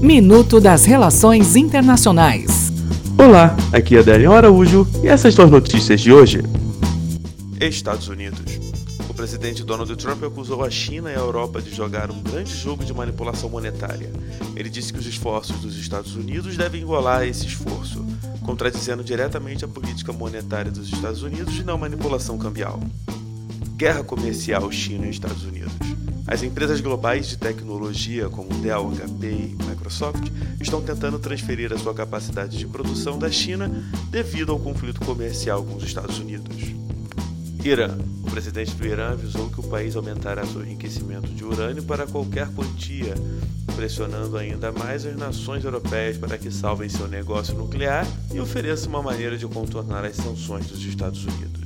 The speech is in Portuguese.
Minuto das Relações Internacionais. Olá, aqui é Adélio Araújo e essas são as notícias de hoje. Estados Unidos. O presidente Donald Trump acusou a China e a Europa de jogar um grande jogo de manipulação monetária. Ele disse que os esforços dos Estados Unidos devem igualar esse esforço, contradizendo diretamente a política monetária dos Estados Unidos de não manipulação cambial. Guerra comercial China e Estados Unidos. As empresas globais de tecnologia como Dell, HP e Microsoft estão tentando transferir a sua capacidade de produção da China devido ao conflito comercial com os Estados Unidos. Irã. O presidente do Irã avisou que o país aumentará seu enriquecimento de urânio para qualquer quantia, pressionando ainda mais as nações europeias para que salvem seu negócio nuclear e ofereçam uma maneira de contornar as sanções dos Estados Unidos.